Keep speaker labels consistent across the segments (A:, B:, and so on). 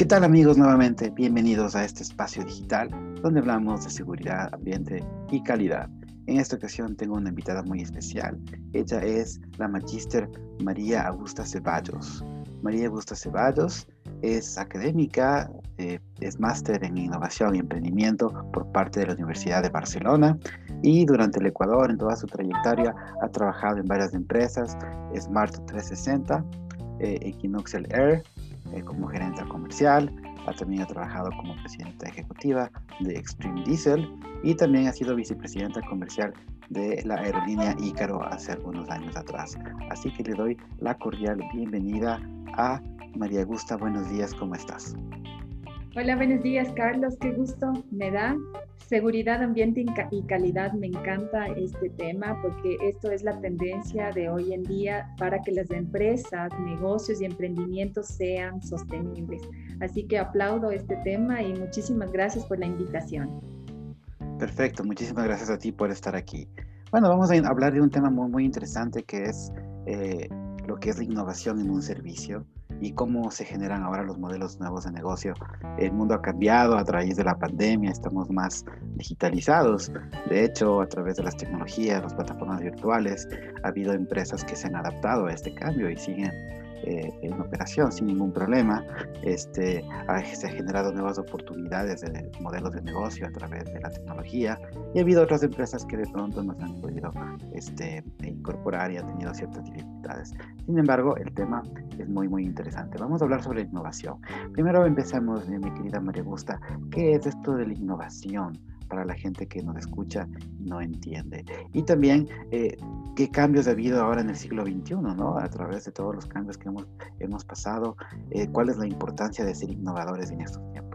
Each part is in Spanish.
A: ¿Qué tal amigos nuevamente? Bienvenidos a este espacio digital donde hablamos de seguridad, ambiente y calidad. En esta ocasión tengo una invitada muy especial. Ella es la magíster María Augusta Ceballos. María Augusta Ceballos es académica, eh, es máster en innovación y emprendimiento por parte de la Universidad de Barcelona y durante el Ecuador, en toda su trayectoria, ha trabajado en varias empresas, Smart 360, eh, Air, eh, como gerente comercial, ha también ha trabajado como presidenta ejecutiva de Extreme Diesel y también ha sido vicepresidenta comercial de la aerolínea Ícaro hace algunos años atrás. Así que le doy la cordial bienvenida a María Gusta. Buenos días, ¿cómo estás?
B: Hola, buenos días, Carlos. Qué gusto me da. Seguridad, ambiente y calidad, me encanta este tema porque esto es la tendencia de hoy en día para que las empresas, negocios y emprendimientos sean sostenibles. Así que aplaudo este tema y muchísimas gracias por la invitación.
A: Perfecto, muchísimas gracias a ti por estar aquí. Bueno, vamos a hablar de un tema muy, muy interesante que es eh, lo que es la innovación en un servicio y cómo se generan ahora los modelos nuevos de negocio. El mundo ha cambiado a través de la pandemia, estamos más digitalizados. De hecho, a través de las tecnologías, las plataformas virtuales, ha habido empresas que se han adaptado a este cambio y siguen eh, en operación sin ningún problema. Este, se han generado nuevas oportunidades de modelos de negocio a través de la tecnología y ha habido otras empresas que de pronto no se han podido este, incorporar y han tenido ciertas dificultades. Sin embargo, el tema es muy, muy interesante. Vamos a hablar sobre innovación. Primero empecemos, mi querida María Gusta, ¿qué es esto de la innovación? para la gente que nos escucha y no entiende. Y también eh, qué cambios ha habido ahora en el siglo XXI, ¿no? A través de todos los cambios que hemos, hemos pasado, eh, ¿cuál es la importancia de ser innovadores en estos tiempos?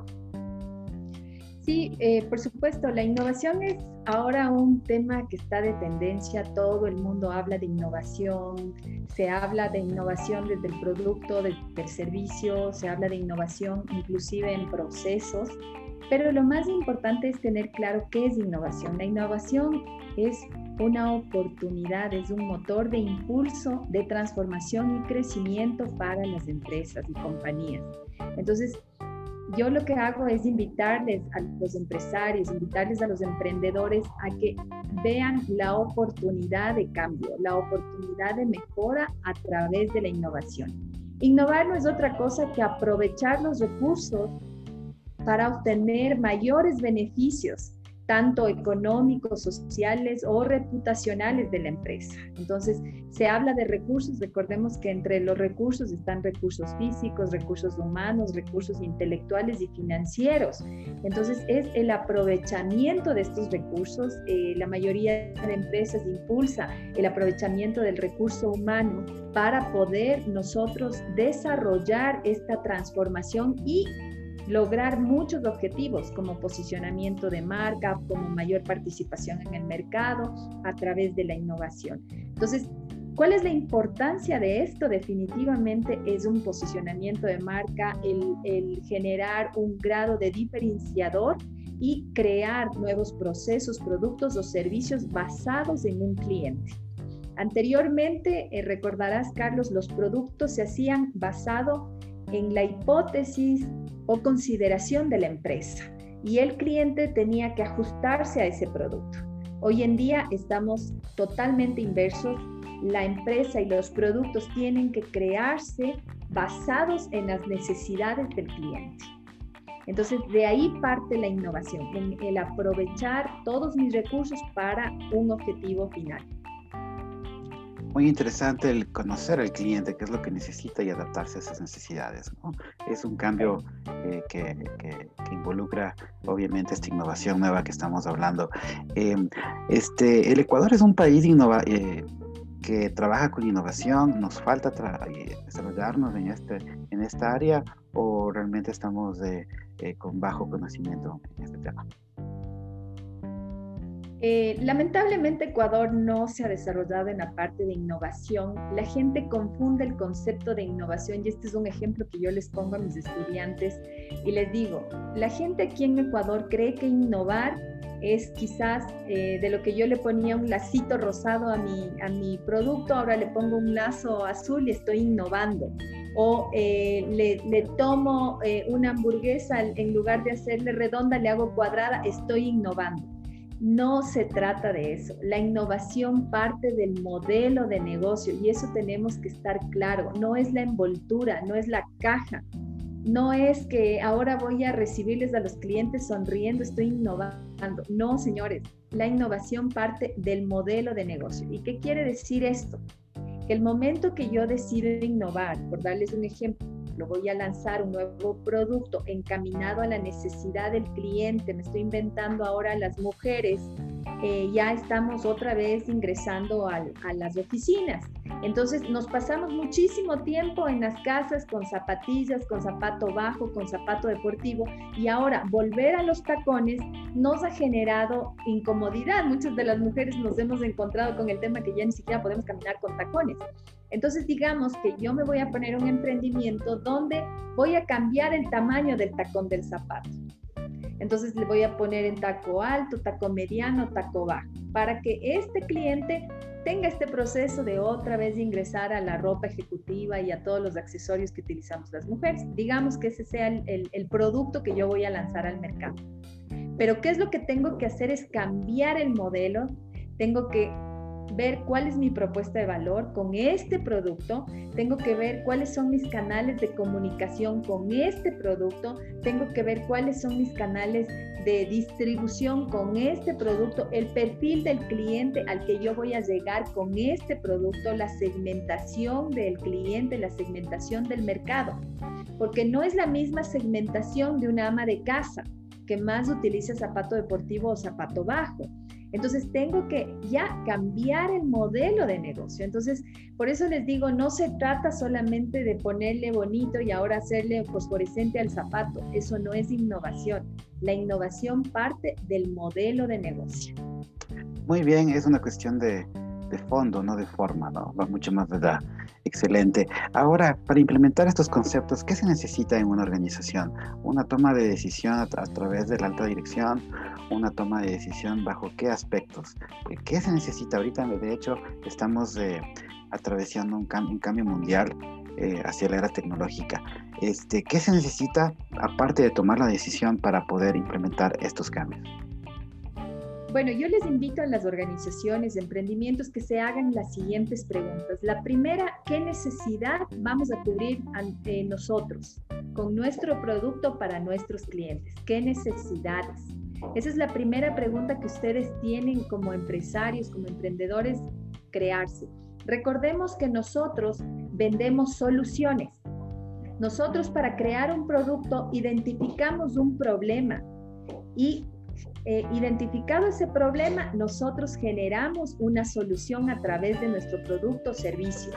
B: Sí, eh, por supuesto, la innovación es ahora un tema que está de tendencia, todo el mundo habla de innovación, se habla de innovación desde el producto, desde el servicio, se habla de innovación inclusive en procesos pero lo más importante es tener claro qué es innovación. La innovación es una oportunidad, es un motor de impulso, de transformación y crecimiento para las empresas y compañías. Entonces, yo lo que hago es invitarles a los empresarios, invitarles a los emprendedores a que vean la oportunidad de cambio, la oportunidad de mejora a través de la innovación. Innovar no es otra cosa que aprovechar los recursos para obtener mayores beneficios tanto económicos, sociales o reputacionales de la empresa. Entonces, se habla de recursos, recordemos que entre los recursos están recursos físicos, recursos humanos, recursos intelectuales y financieros. Entonces, es el aprovechamiento de estos recursos. Eh, la mayoría de empresas impulsa el aprovechamiento del recurso humano para poder nosotros desarrollar esta transformación y lograr muchos objetivos como posicionamiento de marca, como mayor participación en el mercado a través de la innovación. Entonces, ¿cuál es la importancia de esto? Definitivamente es un posicionamiento de marca, el, generar un grado de diferenciador y crear nuevos procesos, productos o servicios basados en un cliente. Anteriormente, eh, recordarás, Carlos, los productos se hacían basado en la hipótesis o consideración de la empresa y el cliente tenía que ajustarse a ese producto. Hoy en día estamos totalmente inversos. La empresa y los productos tienen que crearse basados en las necesidades del cliente. Entonces, de ahí parte la innovación, en el aprovechar todos mis recursos para un objetivo final
A: muy interesante el conocer al cliente, qué es lo que necesita y adaptarse a esas necesidades. Es un cambio eh, que, que, involucra, obviamente, esta innovación nueva que estamos hablando. Em, este, el Ecuador es un país eh, que trabaja con innovación. ¿Nos falta eh, desarrollarnos en, este, en esta área o realmente estamos con bajo conocimiento en este tema?
B: Eh, lamentablemente Ecuador no se ha desarrollado en la parte de innovación. La gente confunde el concepto de innovación y este es un ejemplo que yo les pongo a mis estudiantes y les digo, la gente aquí en Ecuador cree que innovar es quizás eh, de lo que yo le ponía un lacito rosado a mi, a mi producto, ahora le pongo un lazo azul y estoy innovando. o eh, le, tomo eh, una hamburguesa en lugar de hacerle redonda, le hago cuadrada, estoy innovando. No se trata de eso. La innovación parte del modelo de negocio y eso tenemos que estar claro. No es la envoltura, no es la caja, no es que ahora voy a recibirles a los clientes sonriendo, estoy innovando. No, señores, la innovación parte del modelo de negocio. ¿Y qué quiere decir esto? Que el momento que yo decido innovar, por darles un ejemplo, voy a lanzar un nuevo producto encaminado a la necesidad del cliente, me estoy inventando ahora las mujeres, eh, ya estamos otra vez ingresando a las oficinas. Entonces nos pasamos muchísimo tiempo en las casas con zapatillas, con zapato bajo, con zapato deportivo y ahora volver a los tacones nos ha generado incomodidad. Muchas de las mujeres nos hemos encontrado con el tema que ya ni siquiera podemos caminar con tacones. Entonces digamos que yo me voy a poner un emprendimiento donde voy a cambiar el tamaño del tacón del zapato. Entonces le voy a poner en taco alto, taco mediano, taco bajo, para que este cliente tenga este proceso de otra vez ingresar a la ropa ejecutiva y a todos los accesorios que utilizamos las mujeres. Digamos que ese sea el, el producto que yo voy a lanzar al mercado. Pero ¿qué es lo que tengo que hacer? Es cambiar el modelo. Tengo que ver cuál es mi propuesta de valor con este producto, tengo que ver cuáles son mis canales de comunicación con este producto, tengo que ver cuáles son mis canales de distribución con este producto, el perfil del cliente al que yo voy a llegar con este producto, la segmentación del cliente, la segmentación del mercado, porque no es la misma segmentación de una ama de casa que más utiliza zapato deportivo o zapato bajo entonces tengo que ya cambiar el modelo de negocio. Entonces, por eso les digo, no se trata solamente de ponerle bonito y ahora hacerle fosforescente al zapato. Eso no es innovación. La innovación parte del modelo de negocio.
A: Muy bien, es una cuestión de, de fondo, no de forma, ¿no? Va mucho más allá. Excelente. Ahora, para implementar estos conceptos, ¿qué se necesita en una organización? ¿Una toma de decisión a, través de la alta dirección? ¿Una toma de decisión bajo qué aspectos? ¿Qué se necesita ahorita? De hecho, estamos eh, atravesando un, un, cambio mundial eh, hacia la era tecnológica. Este, ¿Qué se necesita aparte de tomar la decisión para poder implementar estos cambios?
B: Bueno, yo les invito a las organizaciones emprendimientos que se hagan las siguientes preguntas. La primera, ¿qué necesidad vamos a cubrir ante nosotros con nuestro producto para nuestros clientes? ¿Qué necesidades? Esa es la primera pregunta que ustedes tienen como empresarios, como emprendedores, crearse. Recordemos que nosotros vendemos soluciones. Nosotros para crear un producto identificamos un problema y eh, identificado ese problema, nosotros generamos una solución a través de nuestro producto o servicio.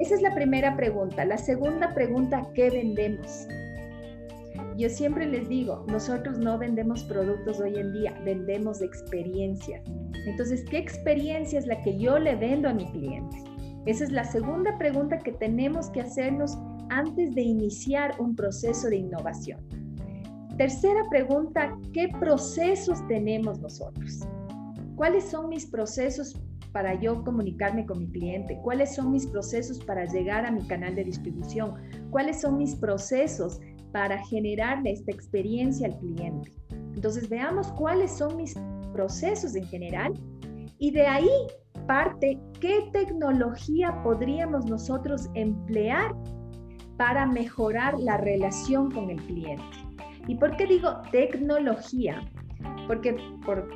B: Esa es la primera pregunta. La segunda pregunta, ¿qué vendemos? Yo siempre les digo, nosotros no vendemos productos hoy en día, vendemos experiencias. Entonces, ¿qué experiencia es la que yo le vendo a mi cliente? Esa es la segunda pregunta que tenemos que hacernos antes de iniciar un proceso de innovación. Tercera pregunta, ¿qué procesos tenemos nosotros? ¿Cuáles son mis procesos para yo comunicarme con mi cliente? ¿Cuáles son mis procesos para llegar a mi canal de distribución? ¿Cuáles son mis procesos para generarle esta experiencia al cliente? Entonces veamos cuáles son mis procesos en general y de ahí parte qué tecnología podríamos nosotros emplear para mejorar la relación con el cliente. ¿Y por qué digo tecnología? Porque por,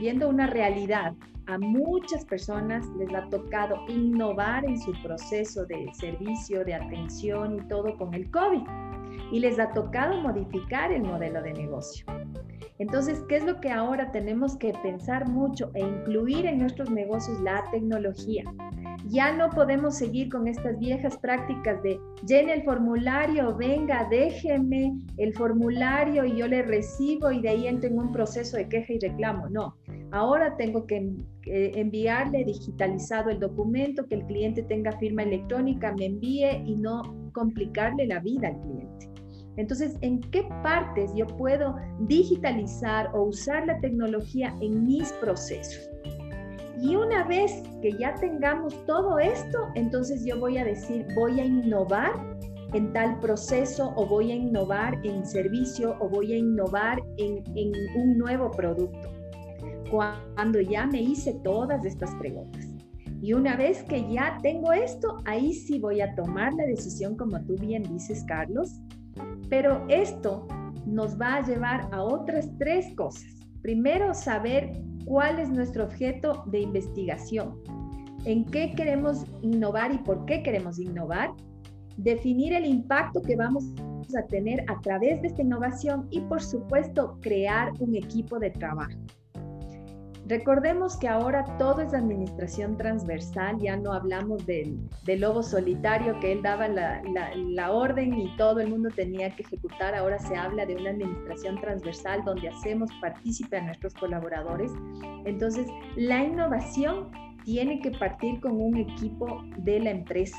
B: viendo una realidad, a muchas personas les ha tocado innovar en su proceso de servicio, de atención y todo con el COVID. Y les ha tocado modificar el modelo de negocio. Entonces, ¿qué es lo que ahora tenemos que pensar mucho e incluir en nuestros negocios la tecnología? Ya no podemos seguir con estas viejas prácticas de llene el formulario, venga, déjeme el formulario y yo le recibo y de ahí entro en un proceso de queja y reclamo. No, ahora tengo que enviarle digitalizado el documento, que el cliente tenga firma electrónica, me envíe y no complicarle la vida al cliente. Entonces, ¿en qué partes yo puedo digitalizar o usar la tecnología en mis procesos? Y una vez que ya tengamos todo esto, entonces yo voy a decir, voy a innovar en tal proceso o voy a innovar en servicio o voy a innovar en, un nuevo producto. Cuando ya me hice todas estas preguntas. Y una vez que ya tengo esto, ahí sí voy a tomar la decisión, como tú bien dices, Carlos. Pero esto nos va a llevar a otras tres cosas. Primero, saber cuál es nuestro objeto de investigación, en qué queremos innovar y por qué queremos innovar, definir el impacto que vamos a tener a través de esta innovación y, por supuesto, crear un equipo de trabajo. Recordemos que ahora todo es administración transversal, ya no hablamos del, lobo solitario que él daba la, la, orden y todo el mundo tenía que ejecutar, ahora se habla de una administración transversal donde hacemos partícipe a nuestros colaboradores. Entonces, la innovación tiene que partir con un equipo de la empresa,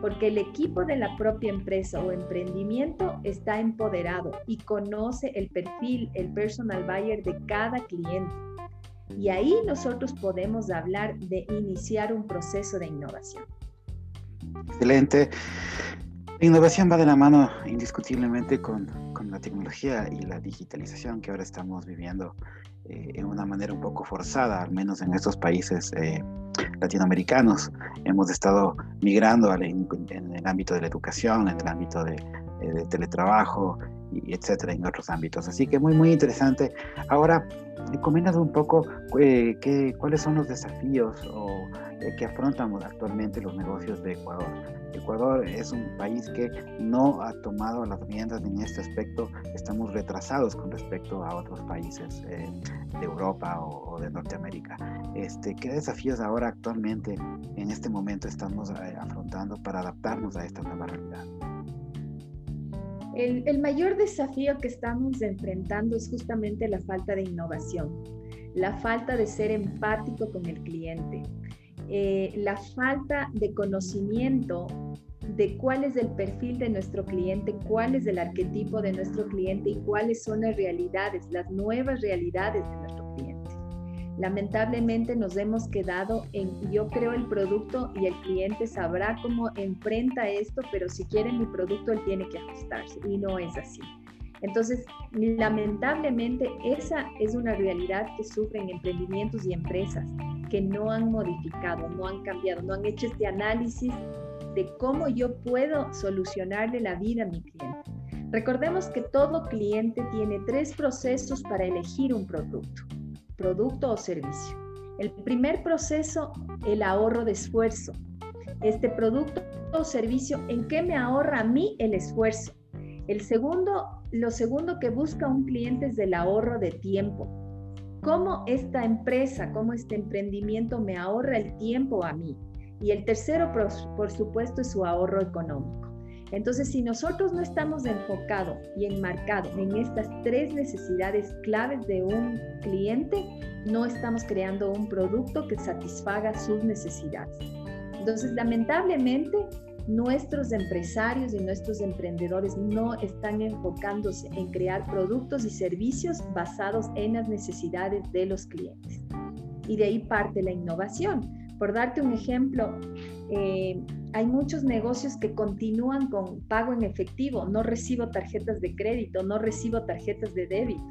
B: porque el equipo de la propia empresa o emprendimiento está empoderado y conoce el perfil, el personal buyer de cada cliente. Y ahí nosotros podemos hablar de iniciar un proceso de innovación.
A: Excelente. La innovación va de la mano indiscutiblemente con, con la tecnología y la digitalización que ahora estamos viviendo eh, en una manera un poco forzada, al menos en estos países eh, latinoamericanos. Hemos estado migrando en, el ámbito de la educación, en el ámbito de, eh, de teletrabajo, y etcétera, en otros ámbitos. Así que muy, muy interesante. Ahora, coméntanos un poco eh, qué, cuáles son los desafíos o, eh, que afrontan actualmente los negocios de Ecuador. Ecuador es un país que no ha tomado las riendas en este aspecto. Estamos retrasados con respecto a otros países eh, de Europa o, o, de Norteamérica. Este, ¿Qué desafíos ahora actualmente en este momento estamos afrontando para adaptarnos a esta nueva realidad?
B: El, mayor desafío que estamos enfrentando es justamente la falta de innovación, la falta de ser empático con el cliente, eh, la falta de conocimiento de cuál es el perfil de nuestro cliente, cuál es el arquetipo de nuestro cliente y cuáles son las realidades, las nuevas realidades de nuestro lamentablemente nos hemos quedado en yo creo el producto y el cliente sabrá cómo enfrenta esto, pero si quiere mi producto él tiene que ajustarse y no es así. Entonces, lamentablemente esa es una realidad que sufren emprendimientos y empresas que no han modificado, no han cambiado, no han hecho este análisis de cómo yo puedo solucionarle la vida a mi cliente. Recordemos que todo cliente tiene tres procesos para elegir un producto producto o servicio. El primer proceso, el ahorro de esfuerzo. Este producto o servicio, ¿en qué me ahorra a mí el esfuerzo? El segundo, lo segundo que busca un cliente es el ahorro de tiempo. ¿Cómo esta empresa, cómo este emprendimiento me ahorra el tiempo a mí? Y el tercero, por, supuesto, es su ahorro económico. Entonces, si nosotros no estamos enfocados y enmarcados en estas tres necesidades claves de un cliente, no estamos creando un producto que satisfaga sus necesidades. Entonces, lamentablemente, nuestros empresarios y nuestros emprendedores no están enfocándose en crear productos y servicios basados en las necesidades de los clientes. Y de ahí parte la innovación. Por darte un ejemplo, eh, hay muchos negocios que continúan con pago en efectivo, no recibo tarjetas de crédito, no recibo tarjetas de débito.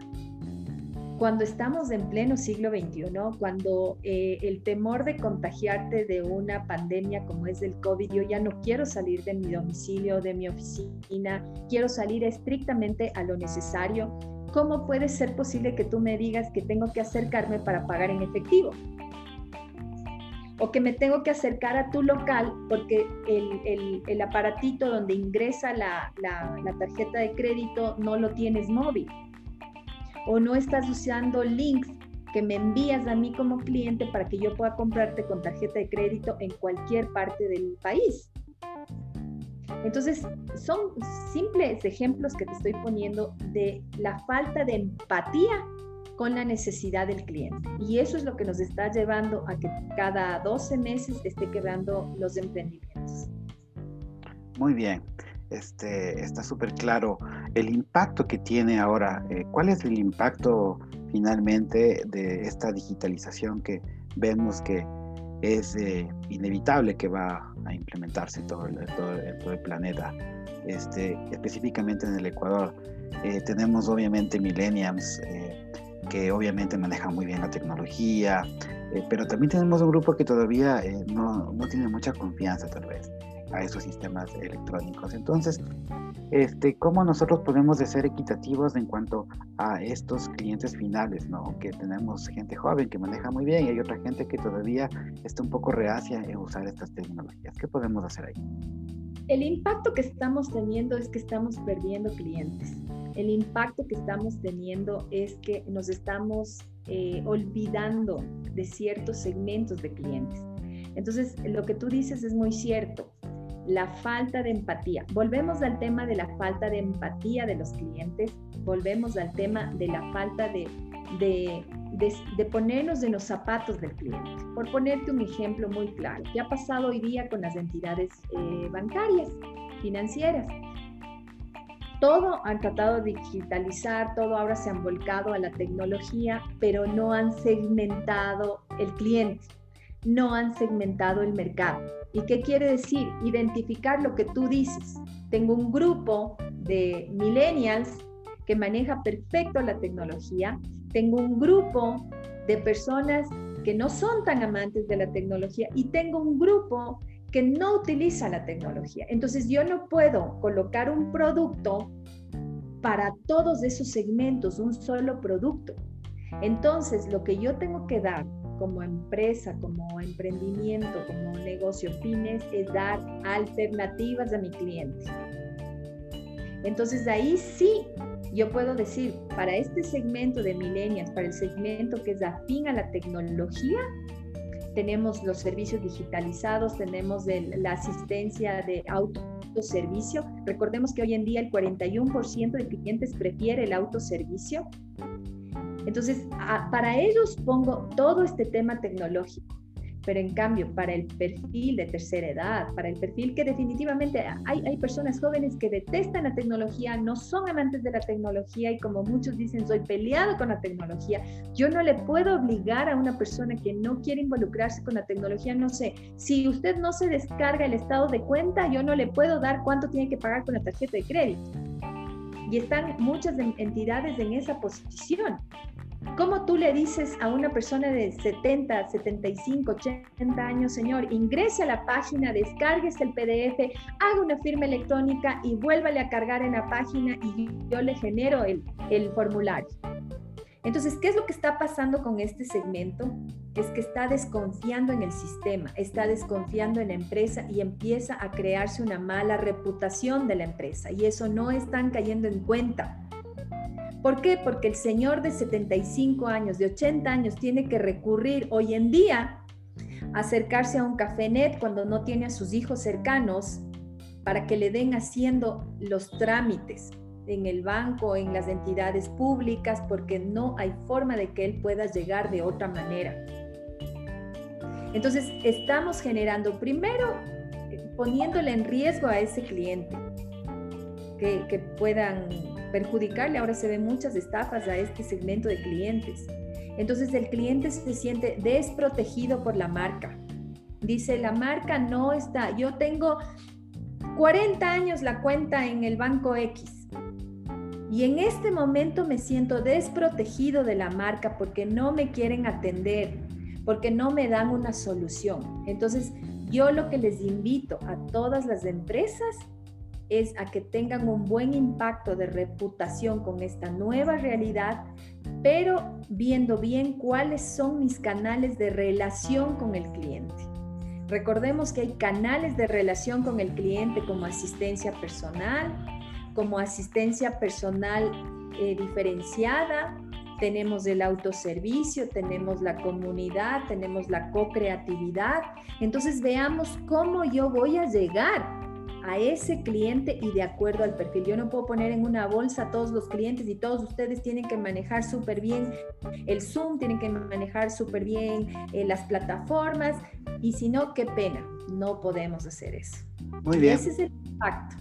B: Cuando estamos en pleno siglo XXI, cuando eh, el temor de contagiarte de una pandemia como es el COVID, yo ya no quiero salir de mi domicilio, de mi oficina, quiero salir estrictamente a lo necesario, ¿cómo puede ser posible que tú me digas que tengo que acercarme para pagar en efectivo? O que me tengo que acercar a tu local porque el, aparatito donde ingresa la, tarjeta de crédito no lo tienes móvil o no estás usando links que me envías a mí como cliente para que yo pueda comprarte con tarjeta de crédito en cualquier parte del país. Entonces, son simples ejemplos que te estoy poniendo de la falta de empatía con la necesidad del cliente. Y eso es lo que nos está llevando a que cada 12 meses esté quebrando los emprendimientos.
A: Muy bien, este, está súper claro el impacto que tiene ahora. Eh, ¿Cuál es el impacto finalmente de esta digitalización que vemos que es eh, inevitable que va a implementarse todo el, todo, todo el planeta, este, específicamente en el Ecuador. Eh, tenemos obviamente millennials que obviamente manejan muy bien la tecnología, pero también tenemos un grupo que todavía no, no, tiene mucha confianza tal vez a esos sistemas electrónicos. Entonces, este, ¿cómo nosotros podemos ser equitativos en cuanto a estos clientes finales? ¿no? Que tenemos gente joven que maneja muy bien y hay otra gente que todavía está un poco reacia en usar estas tecnologías. ¿Qué podemos hacer ahí?
B: El impacto que estamos teniendo es que estamos perdiendo clientes. El impacto que estamos teniendo es que nos estamos eh, olvidando de ciertos segmentos de clientes. Entonces, lo que tú dices es muy cierto la falta de empatía. Volvemos al tema de la falta de empatía de los clientes, volvemos al tema de la falta de, de, ponernos en los zapatos del cliente. Por ponerte un ejemplo muy claro, ¿qué ha pasado hoy día con las entidades eh, bancarias, financieras? Todo han tratado de digitalizar, todo ahora se han volcado a la tecnología, pero no han segmentado el cliente, no han segmentado el mercado. ¿Y qué quiere decir? Identificar lo que tú dices. Tengo un grupo de millennials que maneja perfecto la tecnología. Tengo un grupo de personas que no son tan amantes de la tecnología y tengo un grupo que no utiliza la tecnología. Entonces yo no puedo colocar un producto para todos esos segmentos, un solo producto. Entonces lo que yo tengo que dar como empresa, como emprendimiento, como negocio pymes, es dar alternativas a mi cliente. Entonces ahí sí yo puedo decir, para este segmento de millennials, para el segmento que es afín a la tecnología, tenemos los servicios digitalizados, tenemos la asistencia de autoservicio. Recordemos que hoy en día el 41% de clientes prefiere el autoservicio entonces, para ellos pongo todo este tema tecnológico, pero en cambio, para el perfil de tercera edad, para el perfil que definitivamente hay, hay personas jóvenes que detestan la tecnología, no son amantes de la tecnología y como muchos dicen, soy peleado con la tecnología, yo no le puedo obligar a una persona que no quiere involucrarse con la tecnología, no sé, si usted no se descarga el estado de cuenta, yo no le puedo dar cuánto tiene que pagar con la tarjeta de crédito. Y están muchas entidades en esa posición. ¿Cómo tú le dices a una persona de 70, 75, 80 años, señor, ingrese a la página, descarguese el PDF, haga una firma electrónica y vuélvale a cargar en la página y yo le genero el formulario? Entonces, ¿qué es lo que está pasando con este segmento? Es que está desconfiando en el sistema, está desconfiando en la empresa y empieza a crearse una mala reputación de la empresa y eso no están cayendo en cuenta. ¿Por qué? Porque el señor de 75 años, de 80 años, tiene que recurrir hoy en día a acercarse a un cafenet cuando no tiene a sus hijos cercanos para que le den haciendo los trámites en el banco, en las entidades públicas, porque no hay forma de que él pueda llegar de otra manera. Entonces, estamos generando primero eh, poniéndole en riesgo a ese cliente que, que puedan perjudicarle. Ahora se ven muchas estafas a este segmento de clientes. Entonces el cliente se siente desprotegido por la marca. Dice, la marca no está, yo tengo 40 años la cuenta en el banco X. Y en este momento me siento desprotegido de la marca porque no me quieren atender, porque no me dan una solución. Entonces, yo lo que les invito a todas las empresas es a que tengan un buen impacto de reputación con esta nueva realidad, pero viendo bien cuáles son mis canales de relación con el cliente. Recordemos que hay canales de relación con el cliente como asistencia personal, como asistencia personal eh, diferenciada, tenemos el autoservicio, tenemos la comunidad, tenemos la co-creatividad. Entonces veamos cómo yo voy a llegar a ese cliente y de acuerdo al perfil. Yo no puedo poner en una bolsa a todos los clientes y todos ustedes tienen que manejar súper bien el Zoom, tienen que manejar súper bien eh, las plataformas y si no, qué pena, no podemos hacer eso.
A: Muy bien.
B: ese es el impacto.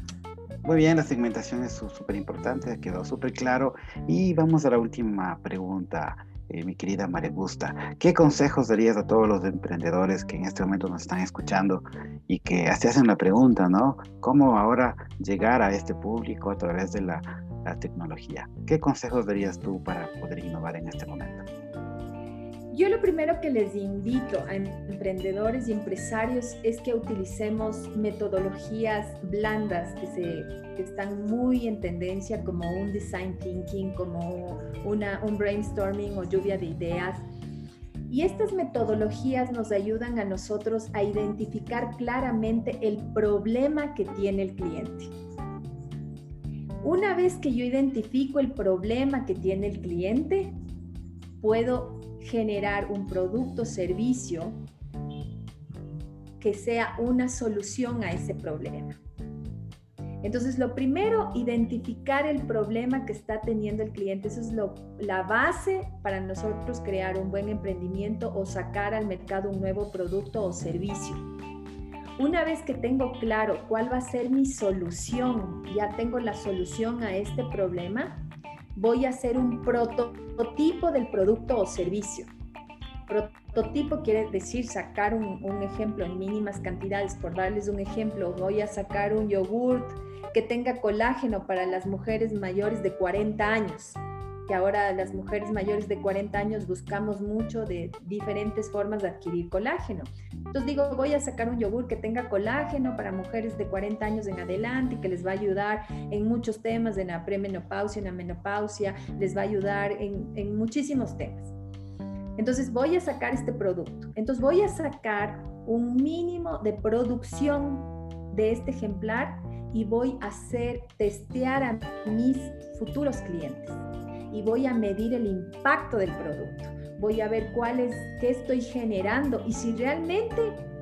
A: Muy bien, la segmentación es súper importante, quedó súper claro. Y vamos a la última pregunta. Eh, mi querida María Gusta. ¿Qué consejos darías a todos los emprendedores que en este momento nos están escuchando y que se hacen la pregunta, ¿no? ¿Cómo ahora llegar a este público a través de la, la tecnología? ¿Qué consejos darías tú para poder innovar en este momento?
B: Yo lo primero que les invito a emprendedores y empresarios es que utilicemos metodologías blandas que, se, están muy en tendencia como un design thinking, como una, un brainstorming o lluvia de ideas. Y estas metodologías nos ayudan a nosotros a identificar claramente el problema que tiene el cliente. Una vez que yo identifico el problema que tiene el cliente, puedo generar un producto o servicio que sea una solución a ese problema. Entonces, lo primero, identificar el problema que está teniendo el cliente. Eso es la base para nosotros crear un buen emprendimiento o sacar al mercado un nuevo producto o servicio. Una vez que tengo claro cuál va a ser mi solución, ya tengo la solución a este problema, voy a hacer un prototipo del producto o servicio. Prototipo quiere decir sacar un, ejemplo en mínimas cantidades. Por darles un ejemplo, voy a sacar un yogurt que tenga colágeno para las mujeres mayores de 40 años que ahora las mujeres mayores de 40 años buscamos mucho de diferentes formas de adquirir colágeno. Entonces digo, voy a sacar un yogur que tenga colágeno para mujeres de 40 años en adelante y que les va a ayudar en muchos temas, en la premenopausia, en la menopausia, les va a ayudar en, en muchísimos temas. Entonces voy a sacar este producto. Entonces voy a sacar un mínimo de producción de este ejemplar y voy a hacer testear a mis futuros clientes y voy a medir el impacto del producto. Voy a ver cuál es, qué estoy generando y si realmente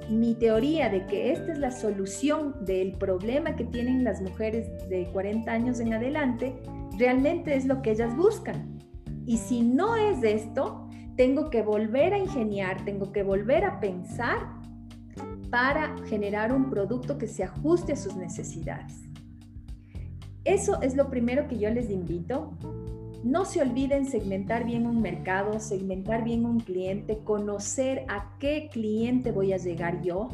B: mi teoría de que esta es la solución del problema que tienen las mujeres de 40 años en adelante, realmente es lo que ellas buscan. Y si no es esto, tengo que volver a ingeniar, tengo que volver a pensar para generar un producto que se ajuste a sus necesidades. Eso es lo primero que yo les invito. No se olviden segmentar bien un mercado, segmentar bien un cliente, conocer a qué cliente voy a llegar yo.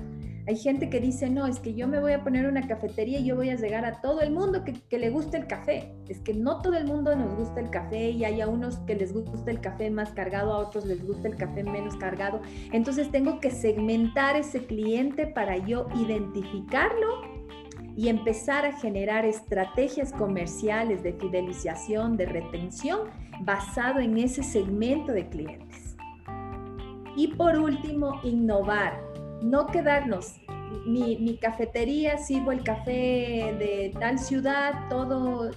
B: Hay gente que dice, no, es que yo me voy a poner una cafetería y yo voy a llegar a todo el mundo que, le guste el café. Es que no todo el mundo nos gusta el café y hay a unos que les gusta el café más cargado, a otros les gusta el café menos cargado. Entonces tengo que segmentar ese cliente para yo identificarlo y empezar a generar estrategias comerciales de fidelización, de retención, basado en ese segmento de clientes. Y por último, innovar, no quedarnos. Mi, mi cafetería, sirvo el café de tal ciudad, todo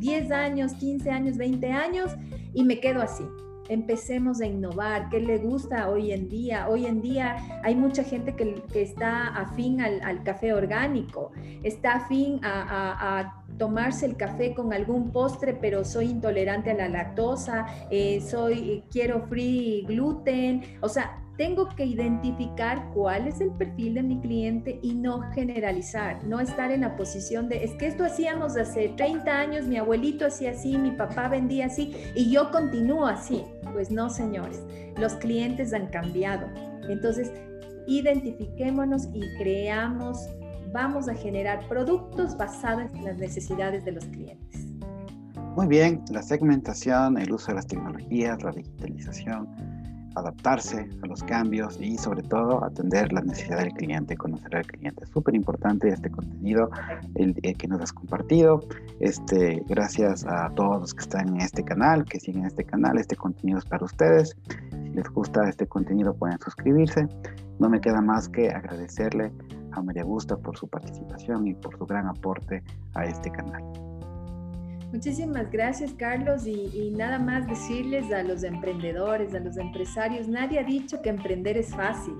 B: 10 años, 15 años, 20 años, y me quedo así empecemos a innovar, qué le gusta hoy en día. Hoy en día hay mucha gente que, está afín al, café orgánico, está afín a, tomarse el café con algún postre, pero soy intolerante a la lactosa, eh, soy, quiero free gluten, o sea, tengo que identificar cuál es el perfil de mi cliente y no generalizar, no estar en la posición de, es que esto hacíamos hace 30 años, mi abuelito hacía así, mi papá vendía así y yo continúo así. Pues no, señores, los clientes han cambiado. Entonces, identifiquémonos y creamos, vamos a generar productos basados en las necesidades de los clientes.
A: Muy bien, la segmentación, el uso de las tecnologías, la digitalización adaptarse a los cambios y sobre todo atender las necesidades del cliente, conocer al cliente. Es súper importante este contenido el, que nos has compartido. Este, gracias a todos los que están en este canal, que siguen este canal. Este contenido es para ustedes. Si les gusta este contenido pueden suscribirse. No me queda más que agradecerle a María Gusta por su participación y por su gran aporte a este canal.
B: Muchísimas gracias, Carlos. Y, nada más decirles a los emprendedores, a los empresarios, nadie ha dicho que emprender es fácil,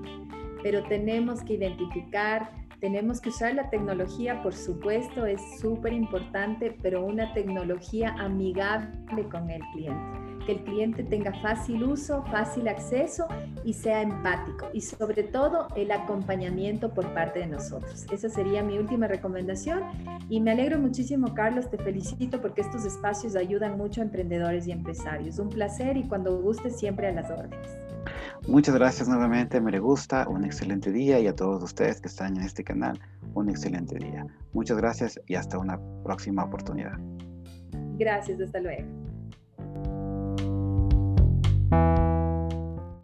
B: pero tenemos que identificar Tenemos que usar la tecnología, por supuesto, es súper importante, pero una tecnología amigable con el cliente que el cliente tenga fácil uso, fácil acceso y sea empático. Y sobre todo el acompañamiento por parte de nosotros. Esa sería mi última recomendación. Y me alegro muchísimo, Carlos, te felicito porque estos espacios ayudan mucho a emprendedores y empresarios. Un placer y cuando guste siempre a las órdenes.
A: Muchas gracias nuevamente, me gusta, un excelente día y a todos ustedes que están en este canal, un excelente día. Muchas gracias y hasta una próxima oportunidad.
B: Gracias, hasta luego.